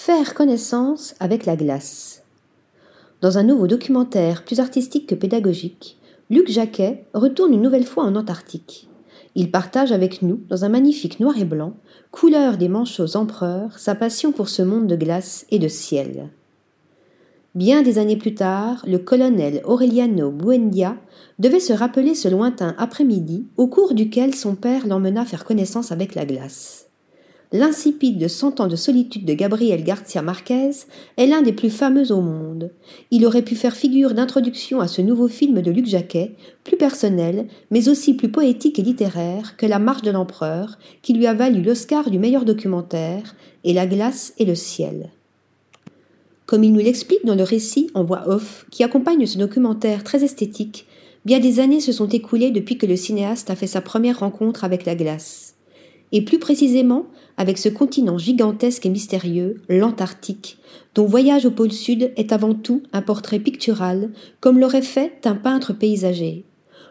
Faire connaissance avec la glace. Dans un nouveau documentaire plus artistique que pédagogique, Luc Jacquet retourne une nouvelle fois en Antarctique. Il partage avec nous, dans un magnifique noir et blanc, couleur des manchots empereurs, sa passion pour ce monde de glace et de ciel. Bien des années plus tard, le colonel Aureliano Buendia devait se rappeler ce lointain après-midi au cours duquel son père l'emmena faire connaissance avec la glace. L'insipide de Cent ans de solitude de Gabriel Garcia Marquez est l'un des plus fameux au monde. Il aurait pu faire figure d'introduction à ce nouveau film de Luc Jacquet, plus personnel, mais aussi plus poétique et littéraire que La Marche de l'Empereur, qui lui a valu l'Oscar du meilleur documentaire, et La glace et le ciel. Comme il nous l'explique dans le récit en voix off qui accompagne ce documentaire très esthétique, bien des années se sont écoulées depuis que le cinéaste a fait sa première rencontre avec la glace et plus précisément avec ce continent gigantesque et mystérieux, l'Antarctique, dont Voyage au pôle sud est avant tout un portrait pictural, comme l'aurait fait un peintre paysager.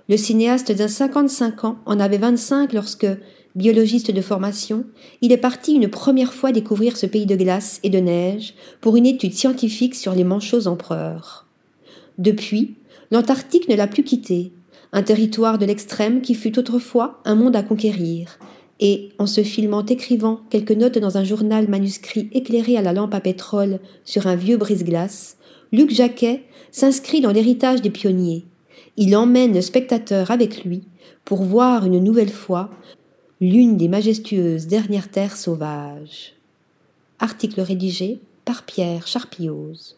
Le cinéaste d'un 55 ans en avait 25 lorsque, biologiste de formation, il est parti une première fois découvrir ce pays de glace et de neige pour une étude scientifique sur les manchots empereurs. Depuis, l'Antarctique ne l'a plus quitté, un territoire de l'extrême qui fut autrefois un monde à conquérir, et, en se filmant écrivant quelques notes dans un journal manuscrit éclairé à la lampe à pétrole sur un vieux brise-glace, Luc Jacquet s'inscrit dans l'héritage des pionniers. Il emmène le spectateur avec lui pour voir une nouvelle fois l'une des majestueuses dernières terres sauvages. Article rédigé par Pierre Charpillose.